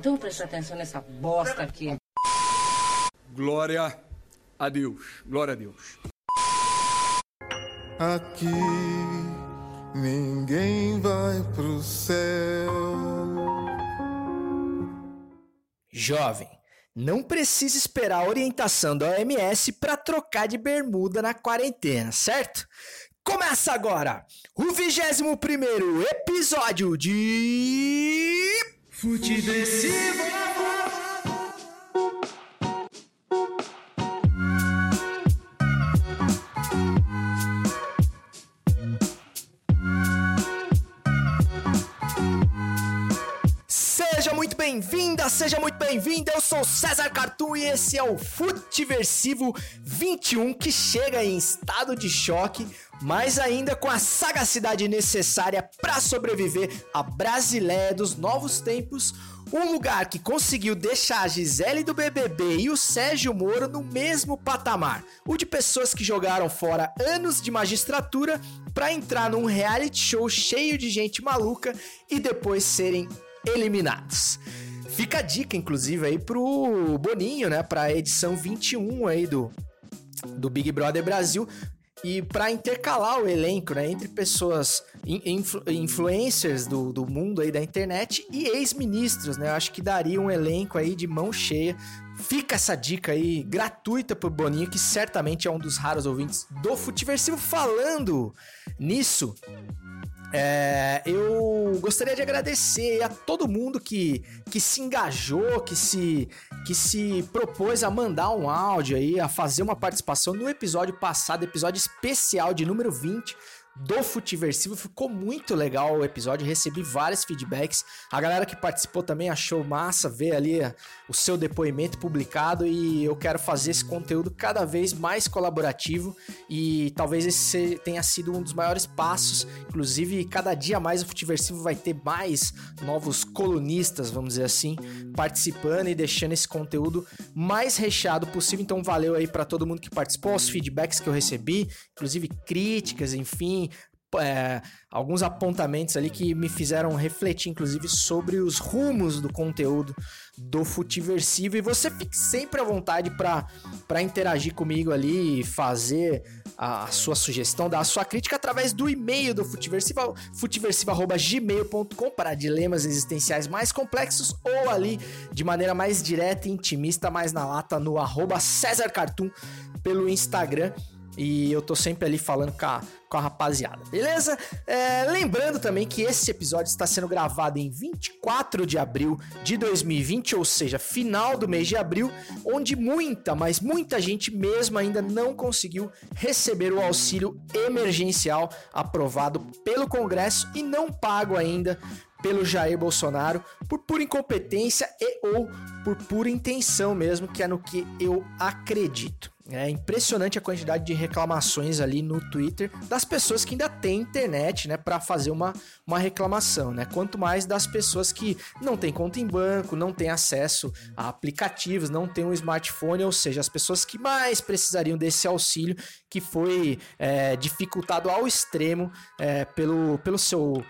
Então presta atenção nessa bosta aqui. Glória a Deus. Glória a Deus. Aqui ninguém vai pro céu. Jovem, não precisa esperar a orientação da OMS para trocar de bermuda na quarentena, certo? Começa agora o 21 primeiro episódio de... Futegressivo! Seja bem-vinda, seja muito bem-vindo. Eu sou César Cartoon e esse é o Futiversivo 21 que chega em estado de choque, mas ainda com a sagacidade necessária para sobreviver à Brasileia dos novos tempos. Um lugar que conseguiu deixar a Gisele do BBB e o Sérgio Moro no mesmo patamar, o de pessoas que jogaram fora anos de magistratura para entrar num reality show cheio de gente maluca e depois serem eliminados. Fica a dica, inclusive, aí pro Boninho, né? Pra edição 21 aí do, do Big Brother Brasil. E para intercalar o elenco, né? Entre pessoas, influ, influencers do, do mundo aí da internet e ex-ministros, né? Eu acho que daria um elenco aí de mão cheia. Fica essa dica aí gratuita pro Boninho, que certamente é um dos raros ouvintes do Futiversivo. Falando nisso, é, eu gostaria de agradecer a todo mundo que, que se engajou, que se, que se propôs a mandar um áudio aí, a fazer uma participação no episódio passado, episódio especial de número 20 do Futiversivo. Ficou muito legal o episódio, recebi vários feedbacks. A galera que participou também achou massa ver ali o seu depoimento publicado e eu quero fazer esse conteúdo cada vez mais colaborativo e talvez esse tenha sido um dos maiores passos. Inclusive, cada dia mais o Futiversivo vai ter mais novos colunistas, vamos dizer assim, participando e deixando esse conteúdo mais recheado possível. Então, valeu aí para todo mundo que participou, os feedbacks que eu recebi, inclusive críticas, enfim, é, alguns apontamentos ali que me fizeram refletir, inclusive, sobre os rumos do conteúdo do Futiversivo. E você fique sempre à vontade para interagir comigo ali fazer a sua sugestão, dar a sua crítica através do e-mail do Futiversivo, futiversivo.gmail.com para dilemas existenciais mais complexos ou ali de maneira mais direta e intimista, mais na lata, no arroba César Cartoon pelo Instagram. E eu tô sempre ali falando com a, com a rapaziada, beleza? É, lembrando também que esse episódio está sendo gravado em 24 de abril de 2020, ou seja, final do mês de abril, onde muita, mas muita gente mesmo ainda não conseguiu receber o auxílio emergencial aprovado pelo Congresso e não pago ainda pelo Jair Bolsonaro por pura incompetência e ou por pura intenção mesmo, que é no que eu acredito. É impressionante a quantidade de reclamações ali no Twitter das pessoas que ainda têm internet, né, para fazer uma, uma reclamação, né? Quanto mais das pessoas que não têm conta em banco, não têm acesso a aplicativos, não têm um smartphone, ou seja, as pessoas que mais precisariam desse auxílio que foi é, dificultado ao extremo é, pelo, pelo seu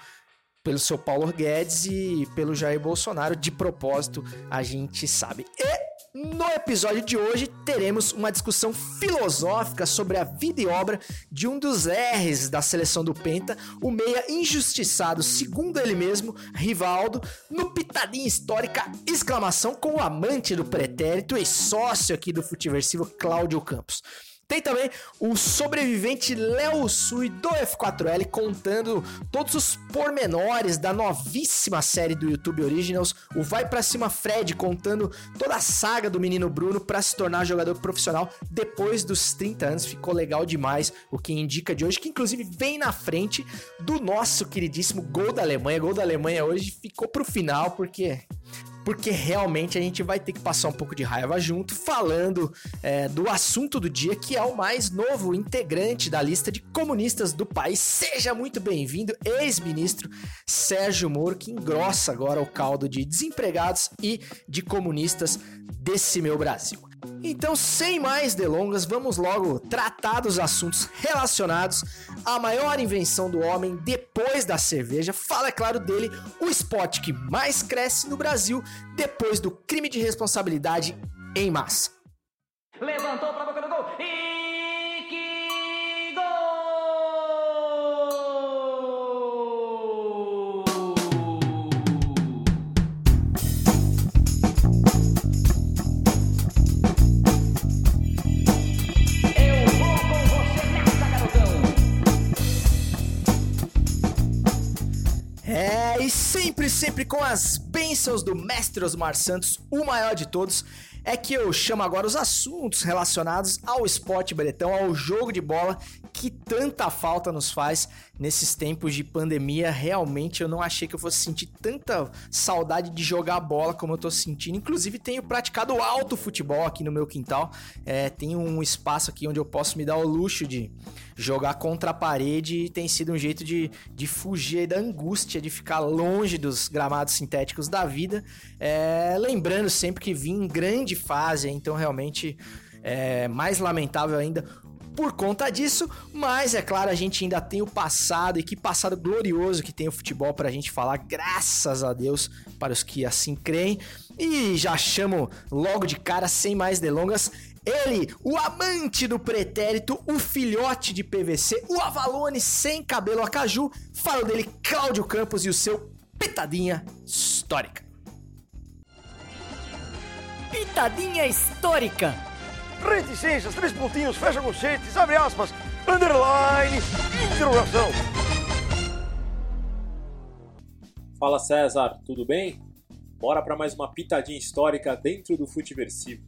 pelo seu Paulo Guedes e pelo Jair Bolsonaro de propósito, a gente sabe. E no episódio de hoje teremos uma discussão filosófica sobre a vida e obra de um dos R's da seleção do Penta, o meia injustiçado, segundo ele mesmo, Rivaldo, no Pitadinha Histórica, exclamação com o amante do pretérito e sócio aqui do Futiversivo, Cláudio Campos. Tem também o sobrevivente Léo Sui do F4L contando todos os pormenores da novíssima série do YouTube Originals. O Vai Pra Cima Fred contando toda a saga do menino Bruno para se tornar jogador profissional depois dos 30 anos. Ficou legal demais o que indica de hoje, que inclusive vem na frente do nosso queridíssimo gol da Alemanha. Gol da Alemanha hoje ficou pro final porque porque realmente a gente vai ter que passar um pouco de raiva junto, falando é, do assunto do dia, que é o mais novo integrante da lista de comunistas do país. Seja muito bem-vindo, ex-ministro Sérgio Moro, que engrossa agora o caldo de desempregados e de comunistas desse meu Brasil. Então, sem mais delongas, vamos logo tratar dos assuntos relacionados à maior invenção do homem depois da cerveja. Fala, é claro, dele, o esporte que mais cresce no Brasil depois do crime de responsabilidade em massa. Levantou pra sempre, com as bênçãos do mestre Osmar Santos, o maior de todos, é que eu chamo agora os assuntos relacionados ao esporte bretão, ao jogo de bola que tanta falta nos faz nesses tempos de pandemia. Realmente eu não achei que eu fosse sentir tanta saudade de jogar bola como eu tô sentindo. Inclusive tenho praticado alto futebol aqui no meu quintal. É, tem um espaço aqui onde eu posso me dar o luxo de jogar contra a parede e tem sido um jeito de, de fugir da angústia de ficar longe dos gramados sintéticos da vida. É, lembrando sempre que vim em grande fase, então realmente é mais lamentável ainda por conta disso, mas é claro, a gente ainda tem o passado e que passado glorioso que tem o futebol pra gente falar, graças a Deus, para os que assim creem. E já chamo logo de cara, sem mais delongas, ele, o amante do pretérito, o filhote de PVC, o Avalone sem cabelo a caju, falo dele, Cláudio Campos e o seu Pitadinha Histórica. Pitadinha histórica. Reticências, três pontinhos, fecha conchetes, abre aspas, underline, interrogação. Fala César, tudo bem? Bora para mais uma pitadinha histórica dentro do Futiversivo.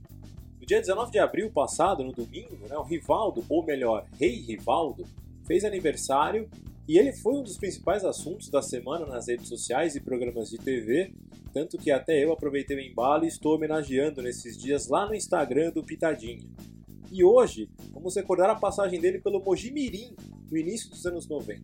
No dia 19 de abril passado, no domingo, né, o Rivaldo, ou melhor, Rei Rivaldo, fez aniversário e ele foi um dos principais assuntos da semana nas redes sociais e programas de TV, tanto que até eu aproveitei o embalo e estou homenageando nesses dias lá no Instagram do Pitadinha. E hoje vamos recordar a passagem dele pelo Mojimirim no início dos anos 90.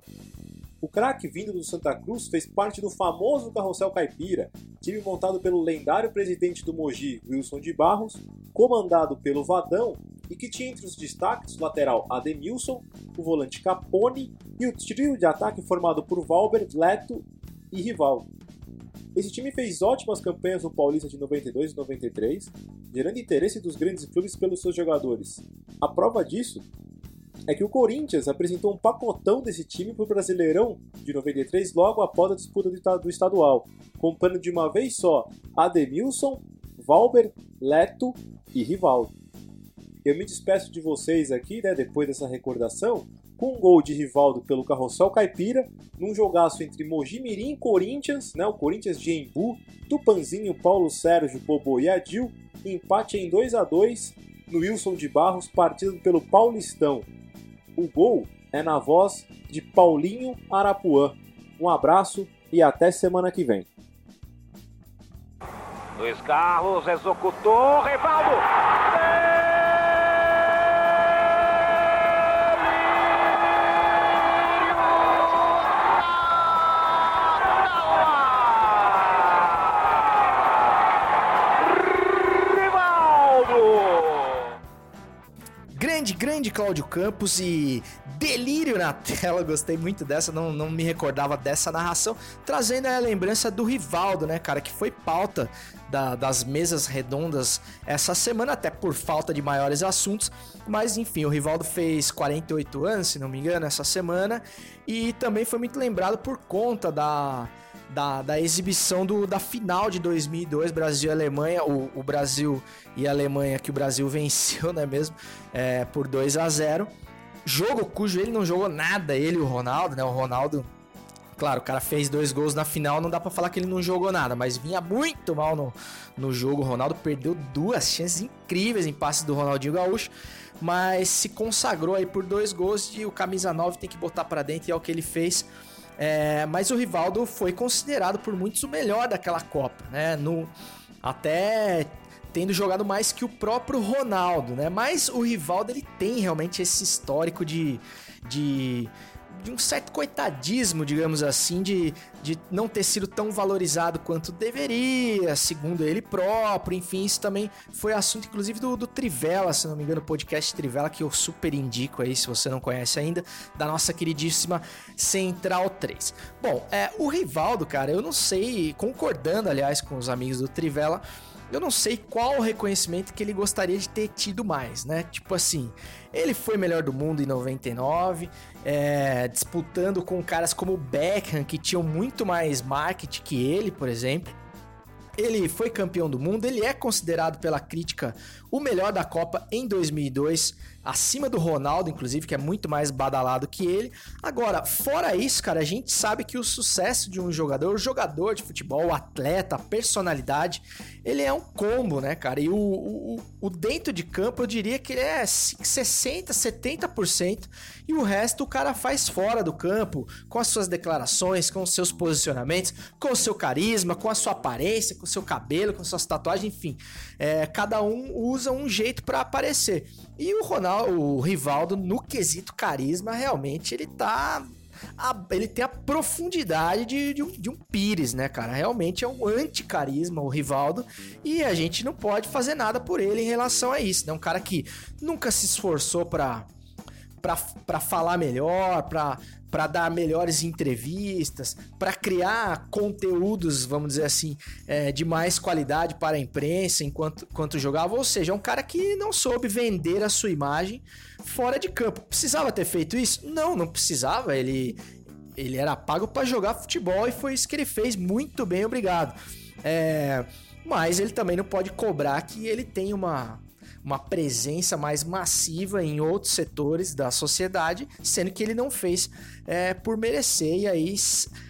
O craque vindo do Santa Cruz fez parte do famoso Carrossel Caipira, time montado pelo lendário presidente do Mogi, Wilson de Barros, comandado pelo Vadão e que tinha entre os destaques o lateral Ademilson, o volante Capone e o trio de ataque formado por Valber, Leto e Rivaldo. Esse time fez ótimas campanhas no Paulista de 92 e 93, gerando interesse dos grandes clubes pelos seus jogadores. A prova disso é que o Corinthians apresentou um pacotão desse time para o Brasileirão de 93 logo após a disputa do estadual, comprando de uma vez só Ademilson, Valber, Leto e Rivaldo. Eu me despeço de vocês aqui, né, depois dessa recordação, com um gol de Rivaldo pelo Carrossel Caipira, num jogaço entre Mojimirim e Corinthians, né, o Corinthians de Embu, Tupanzinho, Paulo Sérgio, Bobo e Adil, empate em 2 a 2 no Wilson de Barros, partido pelo Paulistão. O gol é na voz de Paulinho Arapuã. Um abraço e até semana que vem. Luiz Carlos executou, Rivaldo. Grande, Cláudio Campos e delírio na tela, gostei muito dessa, não, não me recordava dessa narração, trazendo a lembrança do Rivaldo, né, cara, que foi pauta da- das mesas redondas essa semana, até por falta de maiores assuntos, mas enfim, o Rivaldo fez 48 anos, se não me engano, essa semana, e também foi muito lembrado por conta da da, da exibição do, da final de 2002, Brasil e Alemanha, o, o Brasil e Alemanha que o Brasil venceu, não é mesmo? É, por 2 a 0 Jogo cujo ele não jogou nada, ele e o Ronaldo, né? O Ronaldo, claro, o cara fez dois gols na final, não dá pra falar que ele não jogou nada, mas vinha muito mal no, no jogo. O Ronaldo perdeu duas chances incríveis em passes do Ronaldinho Gaúcho, mas se consagrou aí por dois gols e o camisa 9 tem que botar pra dentro e é o que ele fez. É, mas o Rivaldo foi considerado por muitos o melhor daquela Copa, né? No, até tendo jogado mais que o próprio Ronaldo, né? Mas o Rivaldo ele tem realmente esse histórico de, de de um certo coitadismo, digamos assim, de, de não ter sido tão valorizado quanto deveria, segundo ele próprio. Enfim, isso também foi assunto, inclusive, do, do Trivela, se não me engano, podcast Trivela, que eu super indico aí, se você não conhece ainda, da nossa queridíssima Central 3. Bom, é, o Rivaldo, cara, eu não sei, concordando, aliás, com os amigos do Trivela. Eu não sei qual reconhecimento que ele gostaria de ter tido mais, né? Tipo assim, ele foi melhor do mundo em 99, é, disputando com caras como Beckham, que tinham muito mais marketing que ele, por exemplo. Ele foi campeão do mundo, ele é considerado pela crítica o melhor da Copa em 2002 acima do Ronaldo, inclusive, que é muito mais badalado que ele. Agora, fora isso, cara, a gente sabe que o sucesso de um jogador, jogador de futebol, atleta, personalidade, ele é um combo, né, cara? E o, o, o dentro de campo, eu diria que ele é 60%, 70%, e o resto o cara faz fora do campo, com as suas declarações, com os seus posicionamentos, com o seu carisma, com a sua aparência, com seu cabelo, com suas tatuagens, enfim. É, cada um usa um jeito para aparecer. E o Ronaldo, o Rivaldo, no quesito carisma, realmente ele tá. A, ele tem a profundidade de, de, um, de um Pires, né, cara? Realmente é um anti-carisma o Rivaldo. E a gente não pode fazer nada por ele em relação a isso. É né? um cara que nunca se esforçou para para falar melhor, para para dar melhores entrevistas, para criar conteúdos, vamos dizer assim, é, de mais qualidade para a imprensa enquanto, enquanto jogava. Ou seja, é um cara que não soube vender a sua imagem fora de campo. Precisava ter feito isso? Não, não precisava. Ele, ele era pago para jogar futebol e foi isso que ele fez. Muito bem, obrigado. É, mas ele também não pode cobrar que ele tenha uma uma presença mais massiva em outros setores da sociedade, sendo que ele não fez é, por merecer, e aí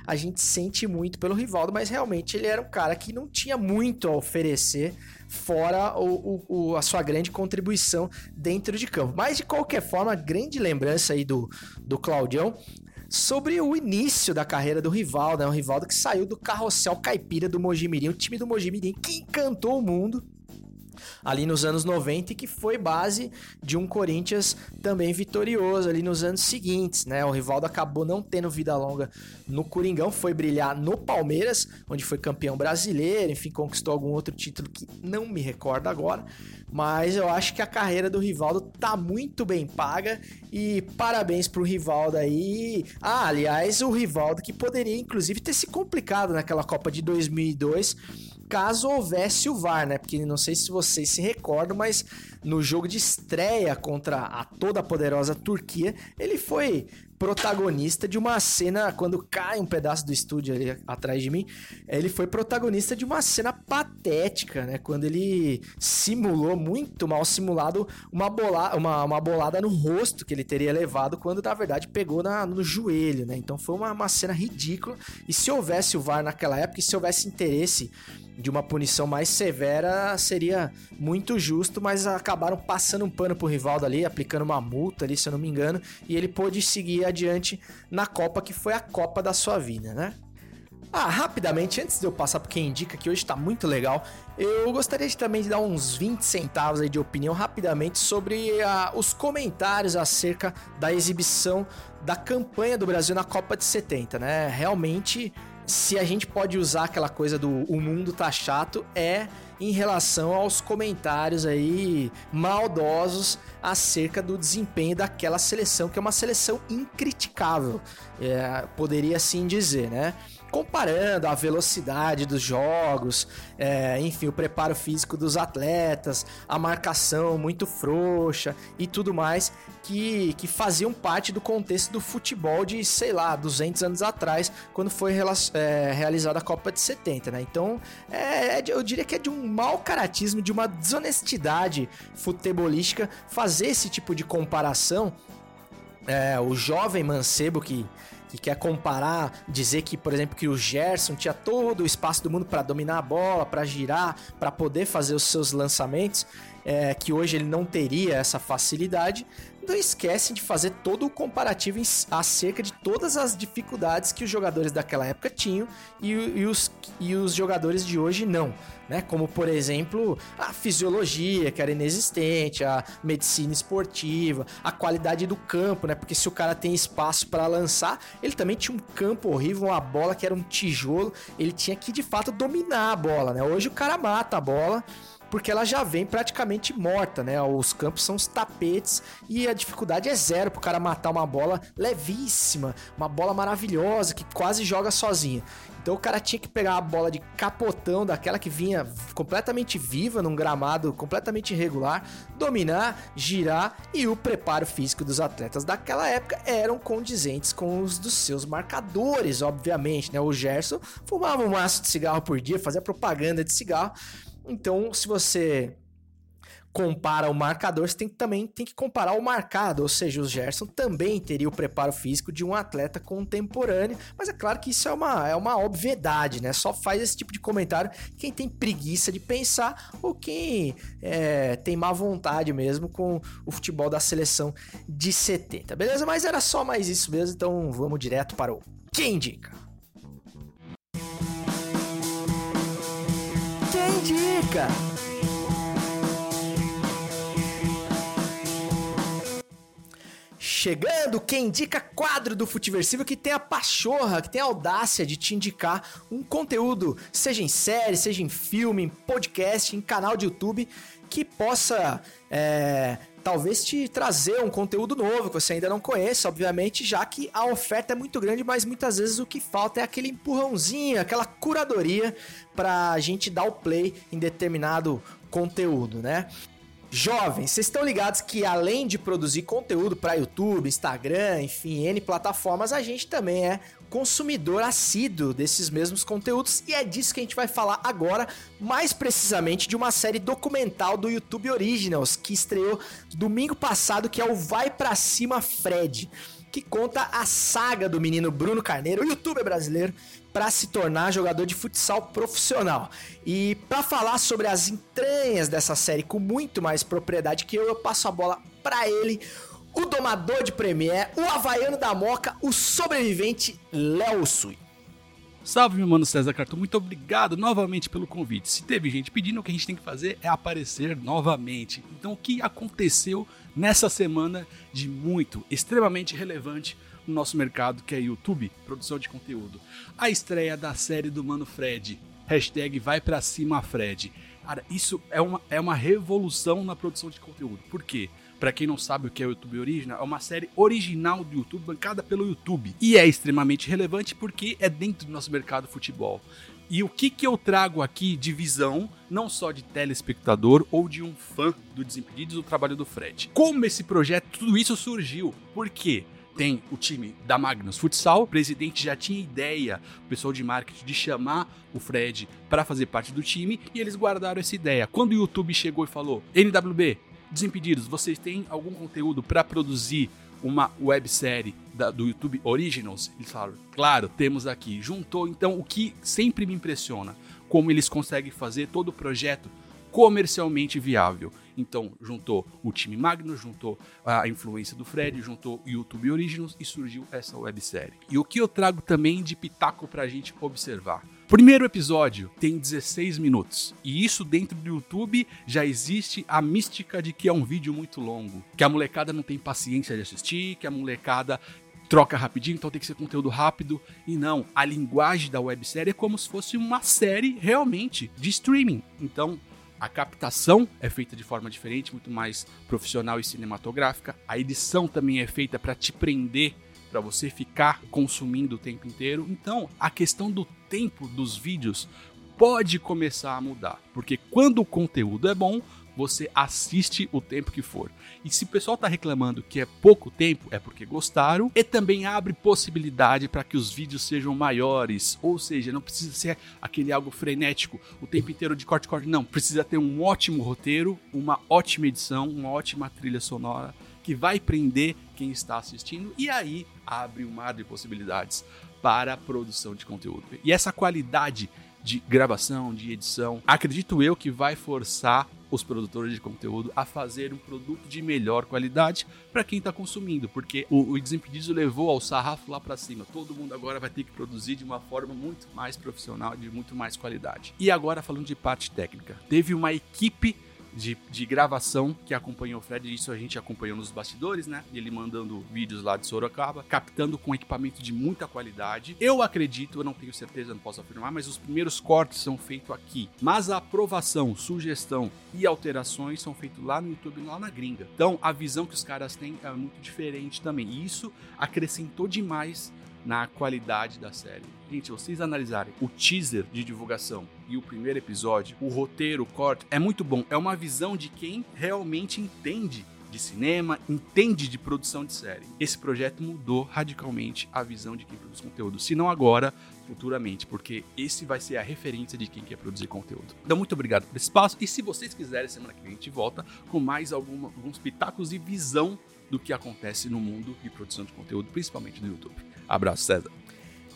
a gente sente muito pelo Rivaldo, mas realmente ele era um cara que não tinha muito a oferecer fora o, o, a sua grande contribuição dentro de campo. Mas de qualquer forma, grande lembrança aí do, do Claudião sobre o início da carreira do Rivaldo, né? O Rivaldo que saiu do carrossel caipira do Mojimirim, o time do Mojimirim que encantou o mundo ali nos anos 90 e que foi base de um Corinthians também vitorioso ali nos anos seguintes, né? O Rivaldo acabou não tendo vida longa no Coringão, foi brilhar no Palmeiras, onde foi campeão brasileiro, enfim, conquistou algum outro título que não me recordo agora, mas eu acho que a carreira do Rivaldo tá muito bem paga e parabéns pro Rivaldo aí. Ah, aliás, o Rivaldo que poderia inclusive ter se complicado naquela Copa de 2002 caso houvesse o VAR, né? Porque não sei se vocês se recordam, mas no jogo de estreia contra a toda poderosa Turquia, ele foi protagonista de uma cena quando cai um pedaço do estúdio ali atrás de mim, ele foi protagonista de uma cena patética, né? Quando ele simulou muito mal simulado uma, bola, uma, uma bolada no rosto que ele teria levado quando na verdade pegou na, no joelho, né? Então foi uma, uma cena ridícula. E se houvesse o VAR naquela época, e se houvesse interesse de uma punição mais severa seria muito justo, mas acabaram passando um pano pro Rivaldo ali, aplicando uma multa ali, se eu não me engano, e ele pôde seguir adiante na Copa, que foi a Copa da sua vida, né? Ah, rapidamente, antes de eu passar para quem indica, que hoje tá muito legal, eu gostaria de também de dar uns 20 centavos aí de opinião rapidamente sobre ah, os comentários acerca da exibição da campanha do Brasil na Copa de 70, né? Realmente se a gente pode usar aquela coisa do o mundo tá chato, é em relação aos comentários aí maldosos acerca do desempenho daquela seleção, que é uma seleção incriticável, é, poderia assim dizer, né? Comparando a velocidade dos jogos, é, enfim, o preparo físico dos atletas, a marcação muito frouxa e tudo mais, que, que faziam parte do contexto do futebol de, sei lá, 200 anos atrás, quando foi é, realizada a Copa de 70, né? Então, é, é eu diria que é de um mau caratismo, de uma desonestidade futebolística fazer esse tipo de comparação. É, o jovem mancebo que que quer comparar, dizer que, por exemplo, que o Gerson tinha todo o espaço do mundo para dominar a bola, para girar, para poder fazer os seus lançamentos, é, que hoje ele não teria essa facilidade, não esquecem de fazer todo o comparativo acerca de todas as dificuldades que os jogadores daquela época tinham e, e os, e os jogadores de hoje não. Né? Como, por exemplo, a fisiologia, que era inexistente, a medicina esportiva, a qualidade do campo, né? Porque se o cara tem espaço para lançar, ele também tinha um campo horrível, uma bola que era um tijolo, ele tinha que de fato dominar a bola, né? Hoje o cara mata a bola porque ela já vem praticamente morta, né? Os campos são os tapetes e a dificuldade é zero pro cara matar uma bola levíssima, uma bola maravilhosa que quase joga sozinha. Então o cara tinha que pegar a bola de capotão, daquela que vinha completamente viva num gramado completamente irregular, dominar, girar e o preparo físico dos atletas daquela época eram condizentes com os dos seus marcadores, obviamente, né? O Gerson fumava um maço de cigarro por dia, fazia propaganda de cigarro. Então, se você compara o marcador, você tem também tem que comparar o marcado, ou seja, o Gerson também teria o preparo físico de um atleta contemporâneo, mas é claro que isso é uma, é uma obviedade, né? Só faz esse tipo de comentário quem tem preguiça de pensar ou quem é, tem má vontade mesmo com o futebol da seleção de 70, beleza? Mas era só mais isso mesmo, então vamos direto para o Quem Indica. Indica? Chegando, quem indica quadro do Futiversivo que tem a pachorra, que tem a audácia de te indicar um conteúdo, seja em série, seja em filme, em podcast, em canal de YouTube, que possa é, talvez te trazer um conteúdo novo que você ainda não conhece, obviamente, já que a oferta é muito grande, mas muitas vezes o que falta é aquele empurrãozinho, aquela curadoria pra gente dar o play em determinado conteúdo, né? Jovens, vocês estão ligados que além de produzir conteúdo para YouTube, Instagram, enfim, N plataformas, a gente também é consumidor assíduo desses mesmos conteúdos e é disso que a gente vai falar agora, mais precisamente de uma série documental do YouTube Originals que estreou domingo passado, que é o Vai Pra Cima Fred, que conta a saga do menino Bruno Carneiro, youtuber brasileiro, para se tornar jogador de futsal profissional. E para falar sobre as entranhas dessa série com muito mais propriedade que eu, eu passo a bola para ele, o domador de Premier, o havaiano da Moca, o sobrevivente Léo Sui. Salve, meu mano César Cartão, muito obrigado novamente pelo convite. Se teve gente pedindo, o que a gente tem que fazer é aparecer novamente. Então, o que aconteceu nessa semana de muito, extremamente relevante no nosso mercado, que é YouTube, produção de conteúdo? A estreia da série do Mano Fred. Hashtag vai pra cima, Fred. Cara, isso é uma, é uma revolução na produção de conteúdo. Por quê? Pra quem não sabe o que é o YouTube Original, é uma série original do YouTube, bancada pelo YouTube. E é extremamente relevante porque é dentro do nosso mercado futebol. E o que, que eu trago aqui de visão, não só de telespectador ou de um fã do Desimpedidos, do trabalho do Fred. Como esse projeto, tudo isso surgiu? Por quê? Tem o time da Magnus Futsal, o presidente já tinha ideia, o pessoal de marketing, de chamar o Fred para fazer parte do time e eles guardaram essa ideia. Quando o YouTube chegou e falou: NWB, Desimpedidos, vocês têm algum conteúdo para produzir uma websérie da- do YouTube Originals? Eles falaram, claro, temos aqui. Juntou então o que sempre me impressiona, como eles conseguem fazer todo o projeto comercialmente viável. Então, juntou o time Magnus, juntou a influência do Fred, juntou o YouTube Originals e surgiu essa websérie. E o que eu trago também de pitaco pra gente observar? Primeiro episódio tem 16 minutos. E isso dentro do YouTube já existe a mística de que é um vídeo muito longo. Que a molecada não tem paciência de assistir, que a molecada troca rapidinho, então tem que ser conteúdo rápido. E não, a linguagem da websérie é como se fosse uma série realmente de streaming. Então, a captação é feita de forma diferente, muito mais profissional e cinematográfica. A edição também é feita para te prender, para você ficar consumindo o tempo inteiro. Então, a questão do tempo dos vídeos pode começar a mudar, porque quando o conteúdo é bom, você assiste o tempo que for. E se o pessoal tá reclamando que é pouco tempo, é porque gostaram. E também abre possibilidade para que os vídeos sejam maiores. Ou seja, não precisa ser aquele algo frenético o tempo inteiro de corte, corte. Não, precisa ter um ótimo roteiro, uma ótima edição, uma ótima trilha sonora que vai prender quem está assistindo. E aí abre um mar de possibilidades para a produção de conteúdo. E essa qualidade de gravação, de edição, acredito eu que vai forçar os produtores de conteúdo a fazer um produto de melhor qualidade para quem está consumindo, porque o, o Desimpedidos levou ao sarrafo lá para cima. Todo mundo agora vai ter que produzir de uma forma muito mais profissional, de muito mais qualidade. E agora falando de parte técnica, teve uma equipe de, de gravação que acompanhou o Fred, isso a gente acompanhou nos bastidores, né? Ele mandando vídeos lá de Sorocaba, captando com equipamento de muita qualidade. Eu acredito, eu não tenho certeza, não posso afirmar, mas os primeiros cortes são feitos aqui. Mas a aprovação, sugestão e alterações são feitos lá no YouTube, lá na gringa. Então a visão que os caras têm é muito diferente também. E isso acrescentou demais na qualidade da série. Gente, vocês analisarem o teaser de divulgação e o primeiro episódio, o roteiro, o corte, é muito bom. É uma visão de quem realmente entende de cinema, entende de produção de série. Esse projeto mudou radicalmente a visão de quem produz conteúdo, se não agora, futuramente, porque esse vai ser a referência de quem quer produzir conteúdo. Então, muito obrigado por esse espaço. E se vocês quiserem, semana que vem a gente volta com mais alguma, alguns pitacos e visão do que acontece no mundo de produção de conteúdo, principalmente no YouTube. Abraço, César.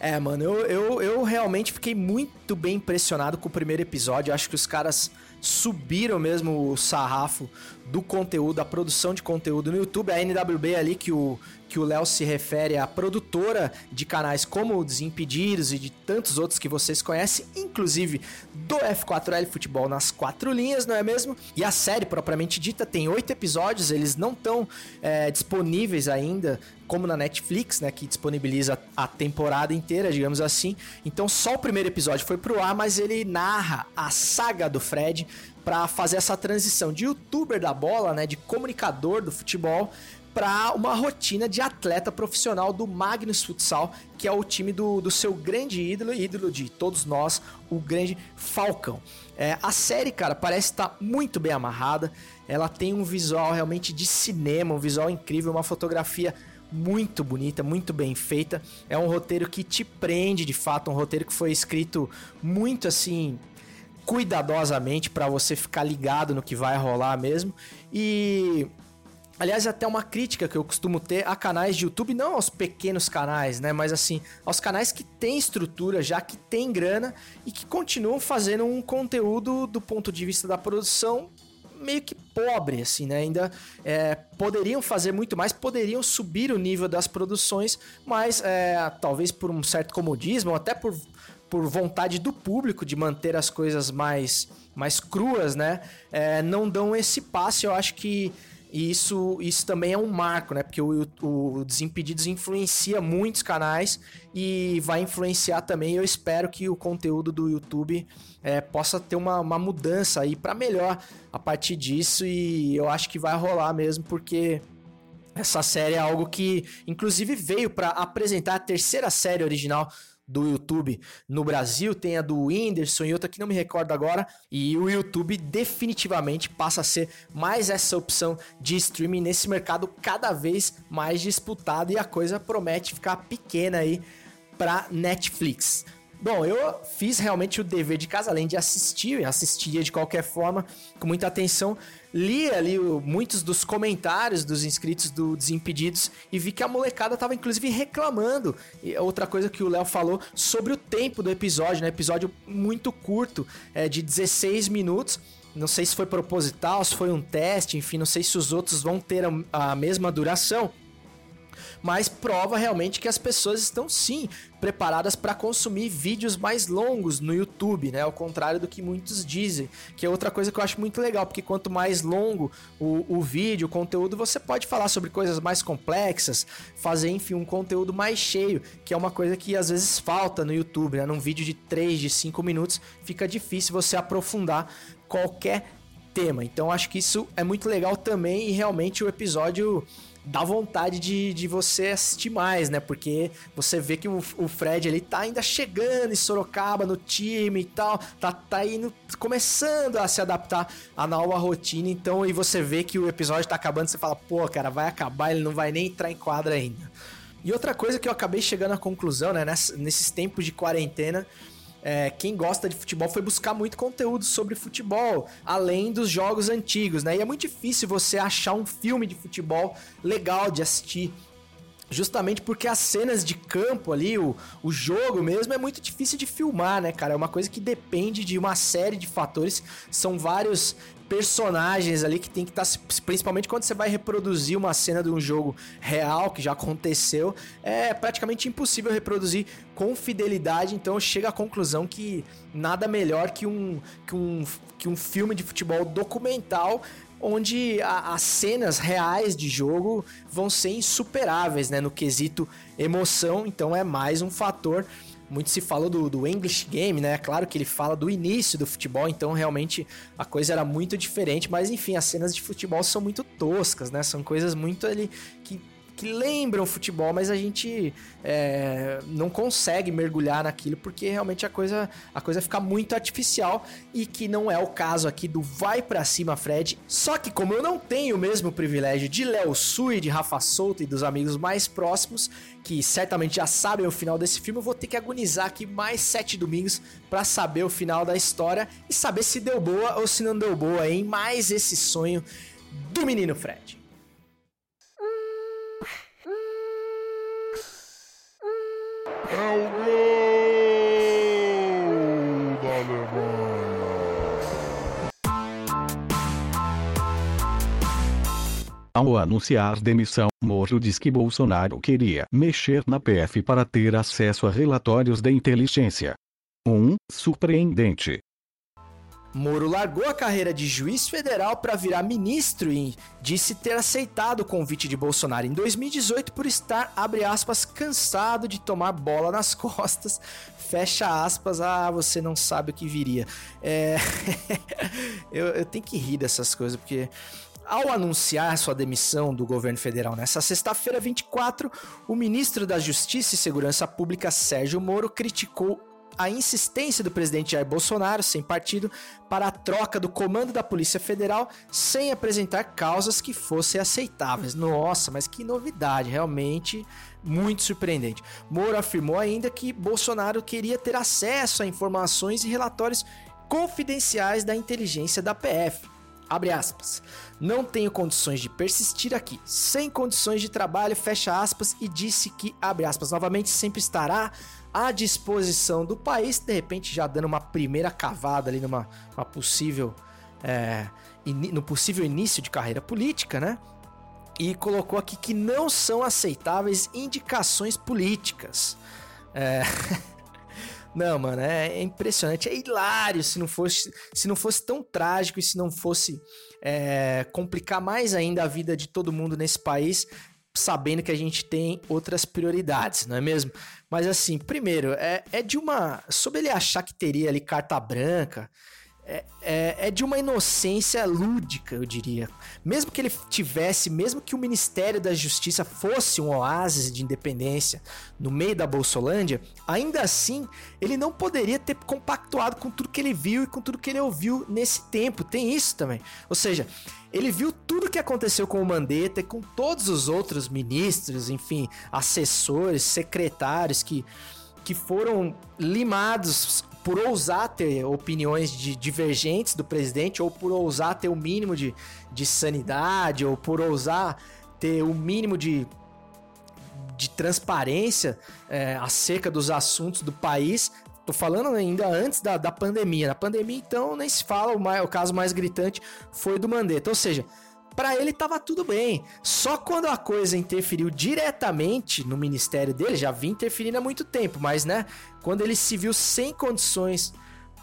É, mano, eu, eu, eu realmente fiquei muito bem impressionado com o primeiro episódio. Acho que os caras subiram mesmo o sarrafo do conteúdo, da produção de conteúdo no YouTube. A NWB ali que o que o Léo se refere à produtora de canais como o Desimpedidos e de tantos outros que vocês conhecem, inclusive do F4L Futebol nas quatro linhas, não é mesmo? E a série propriamente dita tem oito episódios, eles não estão é, disponíveis ainda como na Netflix, né, que disponibiliza a temporada inteira, digamos assim. Então só o primeiro episódio foi pro ar, mas ele narra a saga do Fred para fazer essa transição de youtuber da bola, né, de comunicador do futebol para uma rotina de atleta profissional do Magnus Futsal, que é o time do, do seu grande ídolo, ídolo de todos nós, o grande Falcão. É, a série, cara, parece estar muito bem amarrada. Ela tem um visual realmente de cinema, um visual incrível, uma fotografia muito bonita, muito bem feita. É um roteiro que te prende, de fato, um roteiro que foi escrito muito assim cuidadosamente para você ficar ligado no que vai rolar mesmo. E Aliás, até uma crítica que eu costumo ter a canais de YouTube, não aos pequenos canais, né? Mas assim, aos canais que têm estrutura, já que têm grana e que continuam fazendo um conteúdo do ponto de vista da produção meio que pobre, assim, né? Ainda é, poderiam fazer muito mais, poderiam subir o nível das produções, mas é, talvez por um certo comodismo, ou até por, por vontade do público de manter as coisas mais, mais cruas, né? É, não dão esse passe. Eu acho que isso, isso também é um marco, né? Porque o, o Desimpedidos influencia muitos canais e vai influenciar também. Eu espero que o conteúdo do YouTube é, possa ter uma, uma mudança aí para melhor a partir disso. E eu acho que vai rolar mesmo, porque essa série é algo que, inclusive, veio para apresentar a terceira série original do YouTube no Brasil, tem a do Whindersson e outra que não me recordo agora, e o YouTube definitivamente passa a ser mais essa opção de streaming nesse mercado cada vez mais disputado e a coisa promete ficar pequena aí para Netflix. Bom, eu fiz realmente o dever de casa, além de assistir, assistia de qualquer forma, com muita atenção. Li ali muitos dos comentários dos inscritos do Desimpedidos e vi que a molecada tava inclusive reclamando. E outra coisa que o Léo falou sobre o tempo do episódio, né? Episódio muito curto, é, de 16 minutos. Não sei se foi proposital, se foi um teste, enfim, não sei se os outros vão ter a, a mesma duração mas prova realmente que as pessoas estão sim preparadas para consumir vídeos mais longos no YouTube, né? Ao contrário do que muitos dizem, que é outra coisa que eu acho muito legal, porque quanto mais longo o, o vídeo, o conteúdo, você pode falar sobre coisas mais complexas, fazer, enfim, um conteúdo mais cheio, que é uma coisa que às vezes falta no YouTube, né? Num vídeo de 3, de 5 minutos, fica difícil você aprofundar qualquer tema. Então acho que isso é muito legal também e realmente o episódio dá vontade de, de você assistir mais, né? Porque você vê que o, o Fred ele tá ainda chegando em Sorocaba no time e tal, tá, tá indo, começando a se adaptar à nova rotina, então aí você vê que o episódio tá acabando, você fala, pô, cara, vai acabar, ele não vai nem entrar em quadra ainda. E outra coisa que eu acabei chegando à conclusão, né, nesses tempos de quarentena, é, quem gosta de futebol foi buscar muito conteúdo sobre futebol, além dos jogos antigos, né? E é muito difícil você achar um filme de futebol legal de assistir. Justamente porque as cenas de campo ali, o, o jogo mesmo, é muito difícil de filmar, né, cara? É uma coisa que depende de uma série de fatores. São vários personagens ali que tem que estar. Tá, principalmente quando você vai reproduzir uma cena de um jogo real que já aconteceu, é praticamente impossível reproduzir com fidelidade. Então chega à conclusão que nada melhor que um, que um, que um filme de futebol documental onde a, as cenas reais de jogo vão ser insuperáveis, né? No quesito emoção, então é mais um fator muito se falou do, do English Game, né? Claro que ele fala do início do futebol, então realmente a coisa era muito diferente, mas enfim, as cenas de futebol são muito toscas, né? São coisas muito ali que que lembram futebol, mas a gente é, não consegue mergulhar naquilo porque realmente a coisa, a coisa fica muito artificial e que não é o caso aqui do Vai Pra Cima Fred. Só que como eu não tenho o mesmo privilégio de Léo Sui, de Rafa Souto e dos amigos mais próximos, que certamente já sabem o final desse filme, eu vou ter que agonizar aqui mais sete domingos para saber o final da história e saber se deu boa ou se não deu boa em mais esse sonho do menino Fred. É o gol da Alemanha. Ao anunciar demissão, Moro diz que Bolsonaro queria mexer na PF para ter acesso a relatórios da inteligência. 1. Um, surpreendente. Moro largou a carreira de juiz federal para virar ministro e disse ter aceitado o convite de Bolsonaro em 2018 por estar, abre aspas, cansado de tomar bola nas costas, fecha aspas, ah, você não sabe o que viria. É... eu, eu tenho que rir dessas coisas, porque ao anunciar sua demissão do governo federal nessa sexta-feira 24, o ministro da Justiça e Segurança Pública, Sérgio Moro, criticou a insistência do presidente Jair Bolsonaro, sem partido, para a troca do comando da Polícia Federal sem apresentar causas que fossem aceitáveis. Nossa, mas que novidade, realmente muito surpreendente. Moro afirmou ainda que Bolsonaro queria ter acesso a informações e relatórios confidenciais da inteligência da PF. Abre aspas. Não tenho condições de persistir aqui, sem condições de trabalho, fecha aspas, e disse que, abre aspas, novamente sempre estará à disposição do país, de repente já dando uma primeira cavada ali numa possível. É, no possível início de carreira política, né? E colocou aqui que não são aceitáveis indicações políticas. É... Não, mano, é, é, impressionante, é hilário se não fosse, se não fosse tão trágico e se não fosse é, complicar mais ainda a vida de todo mundo nesse país, sabendo que a gente tem outras prioridades, não é mesmo? Mas assim, primeiro, é, é de uma. Sobre ele achar que teria ali carta branca, é, é, é, de uma inocência lúdica, eu diria. Mesmo que ele tivesse, mesmo que o Ministério da Justiça fosse um oásis de independência no meio da Bolsolândia, ainda assim ele não poderia ter compactuado com tudo que ele viu e com tudo que ele ouviu nesse tempo. Tem isso também. Ou seja, ele viu tudo que aconteceu com o Mandetta e com todos os outros ministros, enfim, assessores, secretários que, que foram limados por ousar ter opiniões de, divergentes do presidente, ou por ousar ter o mínimo de, de sanidade, ou por ousar ter o mínimo de, de transparência é, acerca dos assuntos do país. Tô falando ainda antes da, da pandemia. Na pandemia, então, nem se fala, o, mais, o caso mais gritante foi do Mandetta. Ou seja, para ele tava tudo bem. Só quando a coisa interferiu diretamente no ministério dele, já vinha interferindo há muito tempo, mas né, quando ele se viu sem condições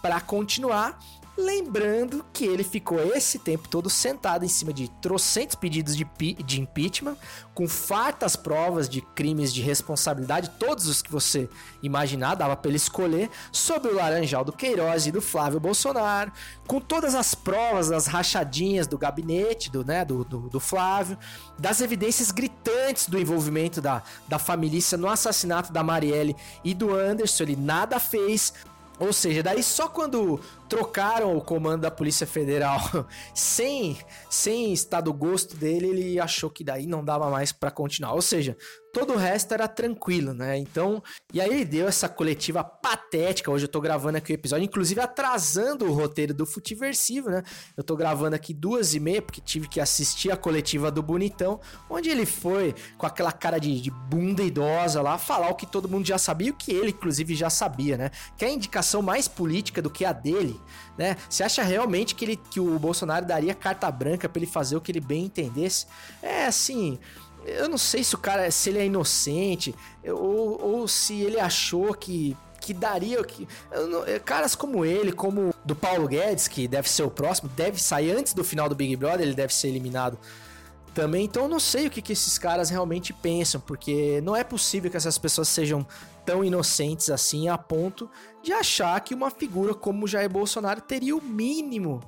para continuar, Lembrando que ele ficou esse tempo todo sentado em cima de trocentos pedidos de, de impeachment, com fartas provas de crimes de responsabilidade, todos os que você imaginar, dava para ele escolher, sobre o Laranjal do Queiroz e do Flávio Bolsonaro, com todas as provas das rachadinhas do gabinete do, né, do, do, do Flávio, das evidências gritantes do envolvimento da, da família no assassinato da Marielle e do Anderson, ele nada fez, ou seja, daí só quando trocaram o comando da Polícia Federal sem, sem estar do gosto dele, ele achou que daí não dava mais para continuar. Ou seja, todo o resto era tranquilo, né? Então, e aí ele deu essa coletiva patética. Hoje eu tô gravando aqui o episódio, inclusive atrasando o roteiro do Futiversivo, né? Eu tô gravando aqui duas e meia, porque tive que assistir a coletiva do Bonitão, onde ele foi com aquela cara de, de bunda idosa lá, falar o que todo mundo já sabia, o que ele, inclusive, já sabia, né? Que é a indicação mais política do que a dele né? Você acha realmente que, ele, que o Bolsonaro daria carta branca para ele fazer o que ele bem entendesse? É assim, eu não sei se o cara, se ele é inocente ou, ou se ele achou que que daria que não, caras como ele, como do Paulo Guedes, que deve ser o próximo, deve sair antes do final do Big Brother, ele deve ser eliminado também. Então eu não sei o que, que esses caras realmente pensam, porque não é possível que essas pessoas sejam tão inocentes assim a ponto de achar que uma figura como Jair Bolsonaro teria o mínimo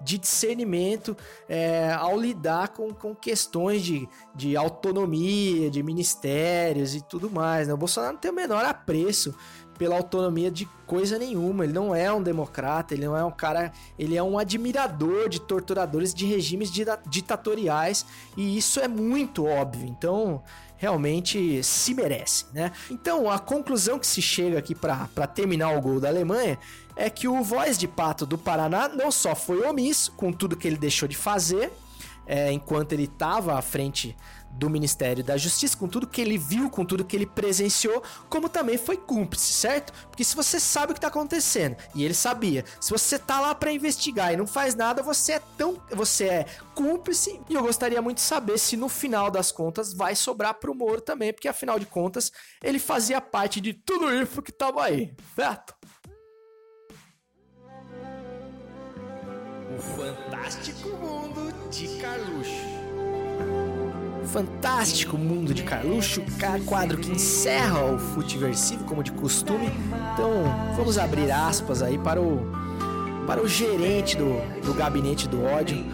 de discernimento é, ao lidar com, com questões de, de autonomia, de ministérios e tudo mais. Né? O Bolsonaro não tem o menor apreço pela autonomia de coisa nenhuma. Ele não é um democrata, ele não é um cara. Ele é um admirador de torturadores de regimes ditatoriais e isso é muito óbvio. Então, realmente se merece, né? Então, a conclusão que se chega aqui para terminar o gol da Alemanha é que o voz de pato do Paraná não só foi omisso com tudo que ele deixou de fazer, é, enquanto ele estava à frente do Ministério da Justiça, com tudo que ele viu, com tudo que ele presenciou, como também foi cúmplice, certo? Porque se você sabe o que está acontecendo, e ele sabia, se você tá lá para investigar e não faz nada, você é tão, você é cúmplice, e eu gostaria muito de saber se no final das contas vai sobrar pro Moro também, porque afinal de contas, ele fazia parte de tudo isso que tava aí, certo? O fantástico mundo de Carluxo. Fantástico Mundo de Carluxo, quadro que encerra o Futiversivo, como de costume. Então, vamos abrir aspas aí para o, para o gerente do, do gabinete do ódio,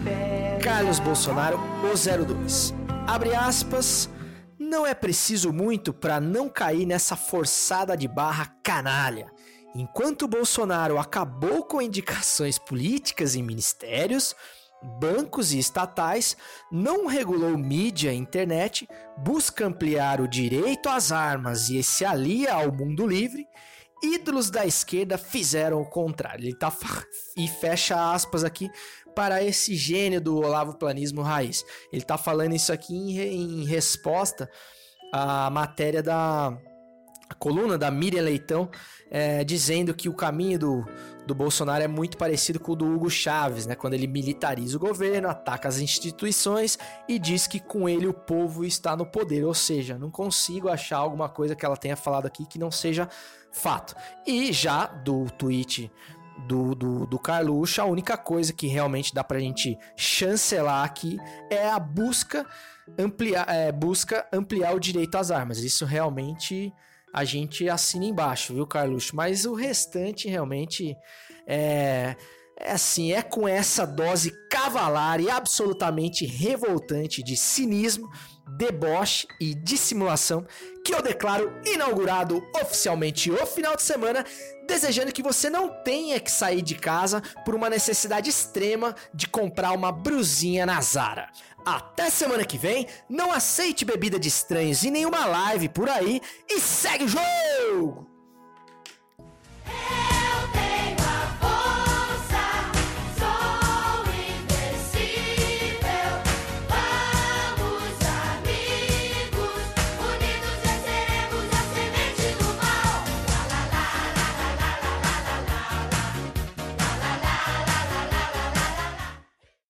Carlos Bolsonaro, o 02. Abre aspas. Não é preciso muito para não cair nessa forçada de barra canalha. Enquanto Bolsonaro acabou com indicações políticas em ministérios, bancos e estatais, não regulou mídia e internet, busca ampliar o direito às armas e se alia ao mundo livre, ídolos da esquerda fizeram o contrário. Ele tá e fecha aspas aqui para esse gênio do Olavo Planismo Raiz. Ele tá falando isso aqui em, em resposta à matéria da coluna da Miriam Leitão, é, dizendo que o caminho do, do Bolsonaro é muito parecido com o do Hugo Chaves, né? Quando ele militariza o governo, ataca as instituições e diz que com ele o povo está no poder. Ou seja, não consigo achar alguma coisa que ela tenha falado aqui que não seja fato. E já do tweet do, do, do Carluxo, a única coisa que realmente dá pra gente chancelar aqui é a busca ampliar, é, busca ampliar o direito às armas. Isso realmente a gente assina embaixo, viu, Carluxo? Mas o restante realmente é, é assim, é com essa dose cavalar e absolutamente revoltante de cinismo, deboche e dissimulação que eu declaro inaugurado oficialmente o final de semana, desejando que você não tenha que sair de casa por uma necessidade extrema de comprar uma brusinha na Zara. Até semana que vem, não aceite bebida de estranhos em nenhuma live por aí e segue o jogo!